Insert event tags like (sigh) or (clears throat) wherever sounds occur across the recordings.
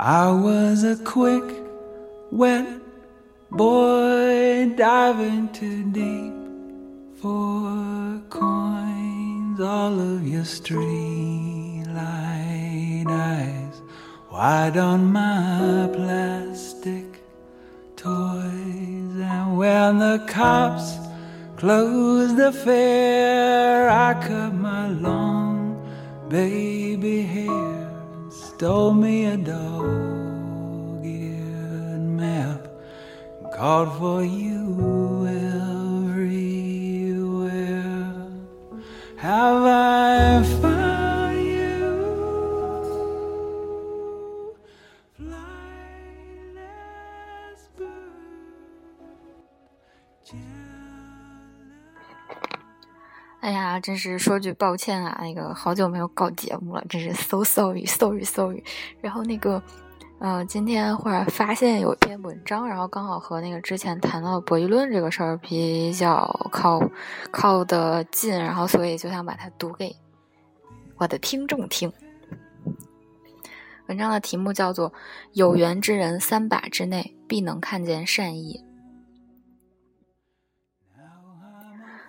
I was a quick, wet boy diving too deep for coins. All of your streetlight eyes wide on my plastic toys. And when the cops closed the fair, I cut my long baby hair stole me a dog eared map, and called for you everywhere. Have I found you? Flightless bird. 哎呀，真是说句抱歉啊，那个好久没有搞节目了，真是 so sorry sorry sorry。然后那个，呃，今天忽然发现有一篇文章，然后刚好和那个之前谈到博弈论这个事儿比较靠靠的近，然后所以就想把它读给我的听众听。文章的题目叫做《有缘之人三把之内必能看见善意》。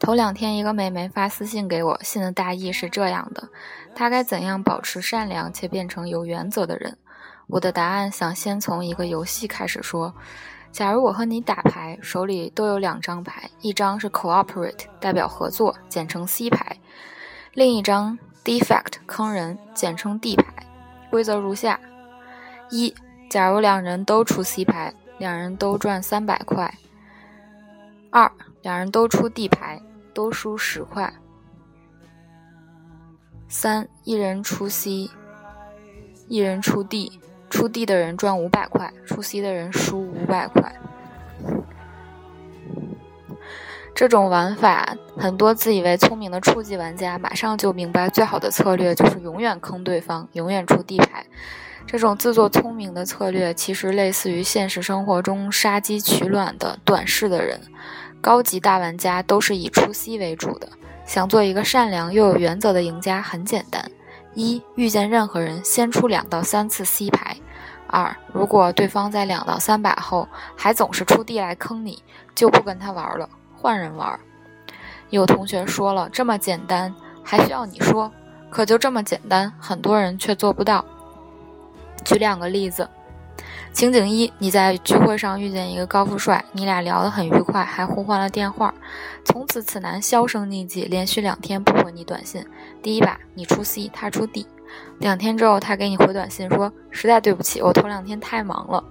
头两天，一个妹妹发私信给我，信的大意是这样的：她该怎样保持善良且变成有原则的人？我的答案想先从一个游戏开始说。假如我和你打牌，手里都有两张牌，一张是 cooperate，代表合作，简称 C 牌；另一张 defect，坑人，简称 D 牌。规则如下：一，假如两人都出 C 牌，两人都赚三百块；二，两人都出 D 牌。都输十块。三，一人出 C，一人出 D，出 D 的人赚五百块，出 C 的人输五百块。这种玩法，很多自以为聪明的初级玩家马上就明白，最好的策略就是永远坑对方，永远出地牌。这种自作聪明的策略，其实类似于现实生活中杀鸡取卵的短视的人。高级大玩家都是以出 C 为主的。想做一个善良又有原则的赢家，很简单：一，遇见任何人先出两到三次 C 牌；二，如果对方在两到三把后还总是出 D 来坑你，就不跟他玩了，换人玩。有同学说了，这么简单，还需要你说？可就这么简单，很多人却做不到。举两个例子。情景一：你在聚会上遇见一个高富帅，你俩聊得很愉快，还互换了电话。从此，此男销声匿迹，连续两天不回你短信。第一把你出 C，他出 D。两天之后，他给你回短信说：“实在对不起，我头两天太忙了。”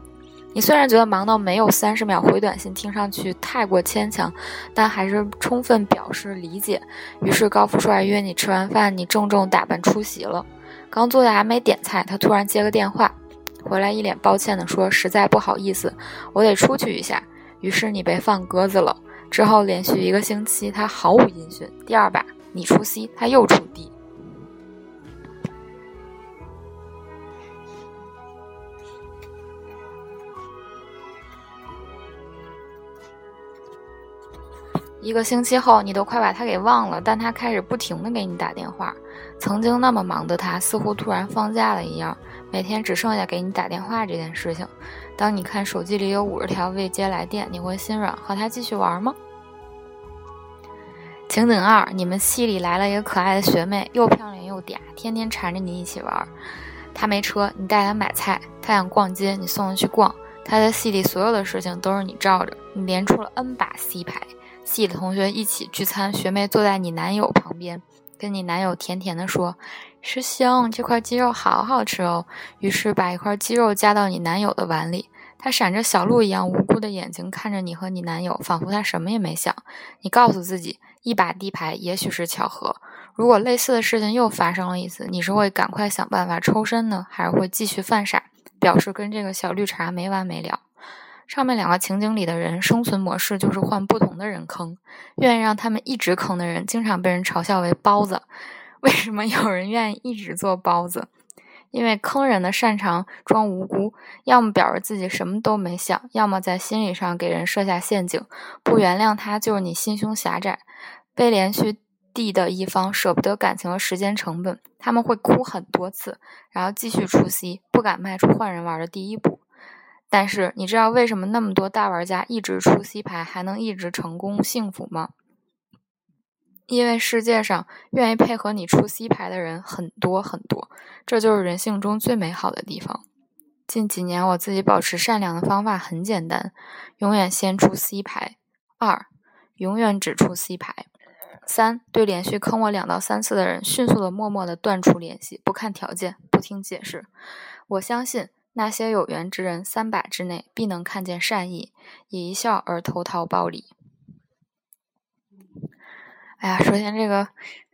你虽然觉得忙到没有三十秒回短信听上去太过牵强，但还是充分表示理解。于是高富帅约你吃完饭，你郑重打扮出席了。刚坐下还没点菜，他突然接个电话。回来一脸抱歉地说：“实在不好意思，我得出去一下。”于是你被放鸽子了。之后连续一个星期，他毫无音讯。第二把你出 C，他又出 D。一个星期后，你都快把他给忘了，但他开始不停地给你打电话。曾经那么忙的他，似乎突然放假了一样。每天只剩下给你打电话这件事情。当你看手机里有五十条未接来电，你会心软，和他继续玩吗？情景二：你们系里来了一个可爱的学妹，又漂亮又嗲，天天缠着你一起玩。她没车，你带她买菜；她想逛街，你送她去逛。她在系里所有的事情都是你罩着。你连出了 N 把 C 牌。系的同学一起聚餐，学妹坐在你男友旁边，跟你男友甜甜的说。师兄，这块鸡肉好好吃哦。于是把一块鸡肉夹到你男友的碗里，他闪着小鹿一样无辜的眼睛看着你和你男友，仿佛他什么也没想。你告诉自己，一把地牌也许是巧合。如果类似的事情又发生了一次，你是会赶快想办法抽身呢，还是会继续犯傻，表示跟这个小绿茶没完没了？上面两个情景里的人生存模式就是换不同的人坑，愿意让他们一直坑的人，经常被人嘲笑为包子。为什么有人愿意一直做包子？因为坑人的擅长装无辜，要么表示自己什么都没想，要么在心理上给人设下陷阱。不原谅他就是你心胸狭窄。被连续地的一方舍不得感情和时间成本，他们会哭很多次，然后继续出 C，不敢迈出换人玩的第一步。但是你知道为什么那么多大玩家一直出 C 牌还能一直成功幸福吗？因为世界上愿意配合你出 C 牌的人很多很多，这就是人性中最美好的地方。近几年我自己保持善良的方法很简单：永远先出 C 牌；二，永远只出 C 牌。三对连续坑我两到三次的人，迅速的、默默的断除联系，不看条件，不听解释。我相信那些有缘之人，三百之内必能看见善意，以一笑而投桃报李。哎呀，首先这个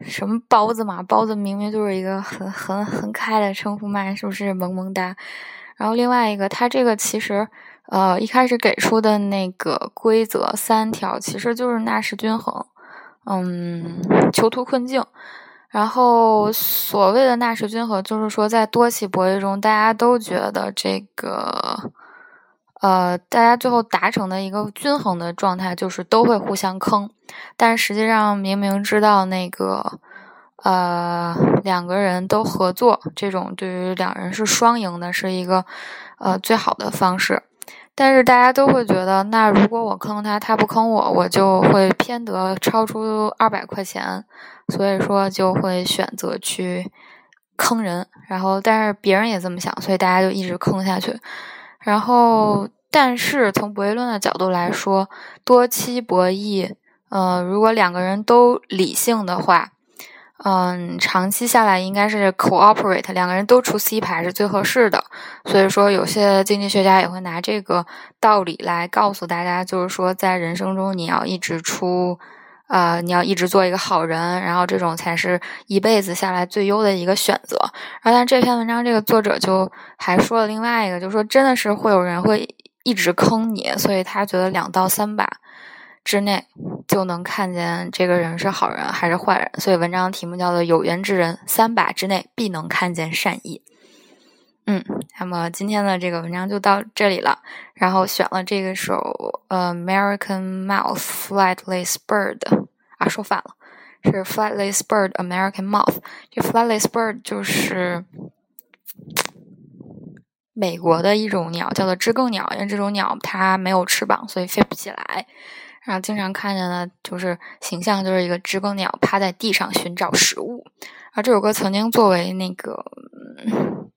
什么包子嘛，包子明明就是一个很很很可爱的称呼嘛，是不是萌萌哒？然后另外一个，他这个其实呃一开始给出的那个规则三条，其实就是纳什均衡。嗯，囚徒困境。然后所谓的纳什均衡，就是说在多起博弈中，大家都觉得这个，呃，大家最后达成的一个均衡的状态，就是都会互相坑。但实际上，明明知道那个，呃，两个人都合作，这种对于两人是双赢的，是一个呃最好的方式。但是大家都会觉得，那如果我坑他，他不坑我，我就会偏得超出二百块钱，所以说就会选择去坑人。然后，但是别人也这么想，所以大家就一直坑下去。然后，但是从博弈论的角度来说，多期博弈，呃，如果两个人都理性的话。嗯，长期下来应该是 cooperate，两个人都出 C 牌是最合适的。所以说，有些经济学家也会拿这个道理来告诉大家，就是说，在人生中你要一直出，呃，你要一直做一个好人，然后这种才是一辈子下来最优的一个选择。然后，但这篇文章这个作者就还说了另外一个，就说，真的是会有人会一直坑你，所以他觉得两到三把。之内就能看见这个人是好人还是坏人，所以文章题目叫做“有缘之人，三把之内必能看见善意”。嗯，那么今天的这个文章就到这里了。然后选了这个首《American Mouth Flightless Bird》啊，说反了，是 Flightless Bird American Mouth。这 Flightless Bird 就是美国的一种鸟，叫做知更鸟，因为这种鸟它没有翅膀，所以飞不起来。然后经常看见的，就是形象就是一个知更鸟趴在地上寻找食物。而这首歌曾经作为那个《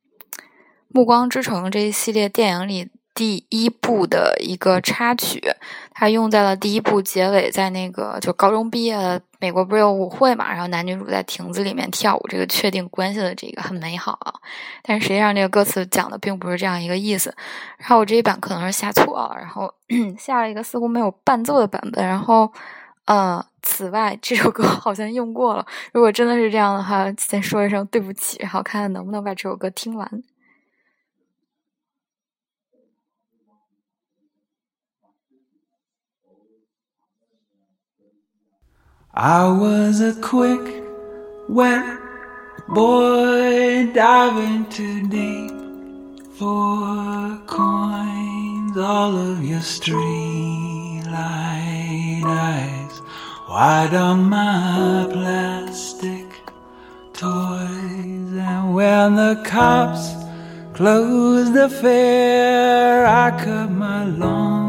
暮光之城》这一系列电影里。第一部的一个插曲，它用在了第一部结尾，在那个就高中毕业的美国不是有舞会嘛，然后男女主在亭子里面跳舞，这个确定关系的这个很美好啊。但实际上这个歌词讲的并不是这样一个意思。然后我这一版可能是下错了，然后 (clears throat) 下了一个似乎没有伴奏的版本。然后，呃，此外这首歌好像用过了。如果真的是这样的话，先说一声对不起，然后看看能不能把这首歌听完。I was a quick, wet boy diving too deep for coins. All of your street light eyes wide on my plastic toys. And when the cops closed the fair, I cut my long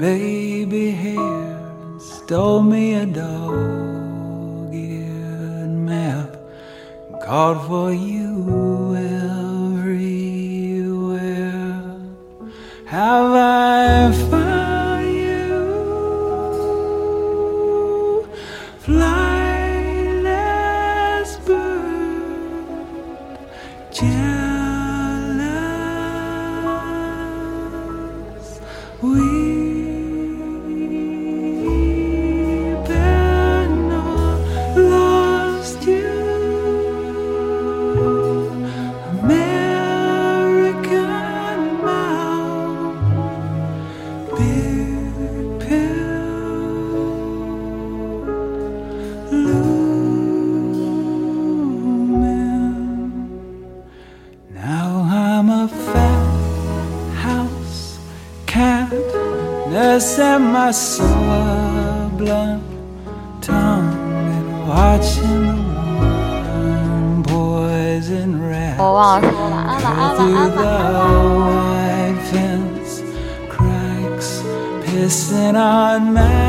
baby hair stole me a dog-eared map and called for you everywhere. Have I found you? Flightless send my soul blunt tongue. It watching the warm poison rats 我忘了说晚安，晚安，晚 through 安，晚 the 安，晚安。 white fence cracks, pissing on magazine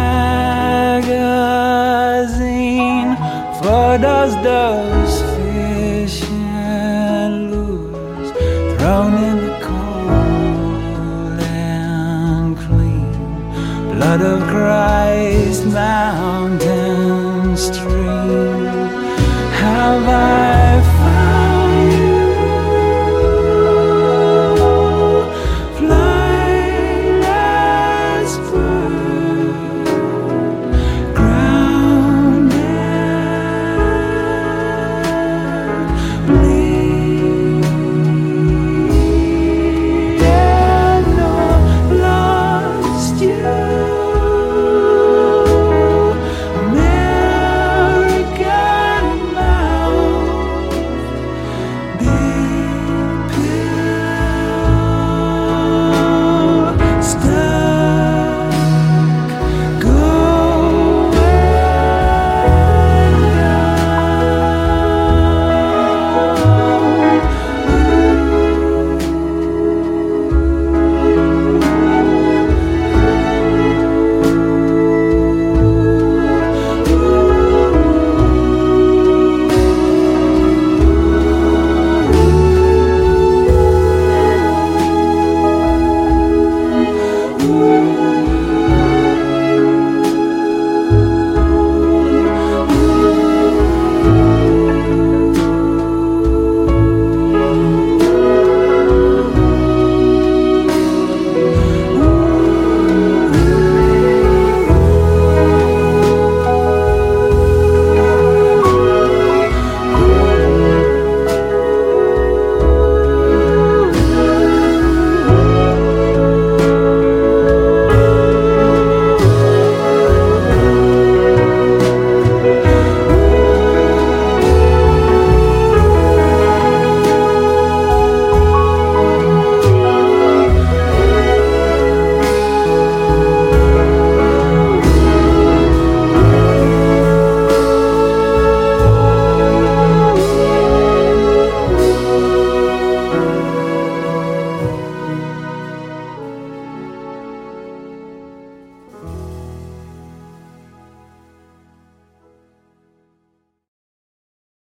for those those fish and lures thrown in blood of Christ mountain.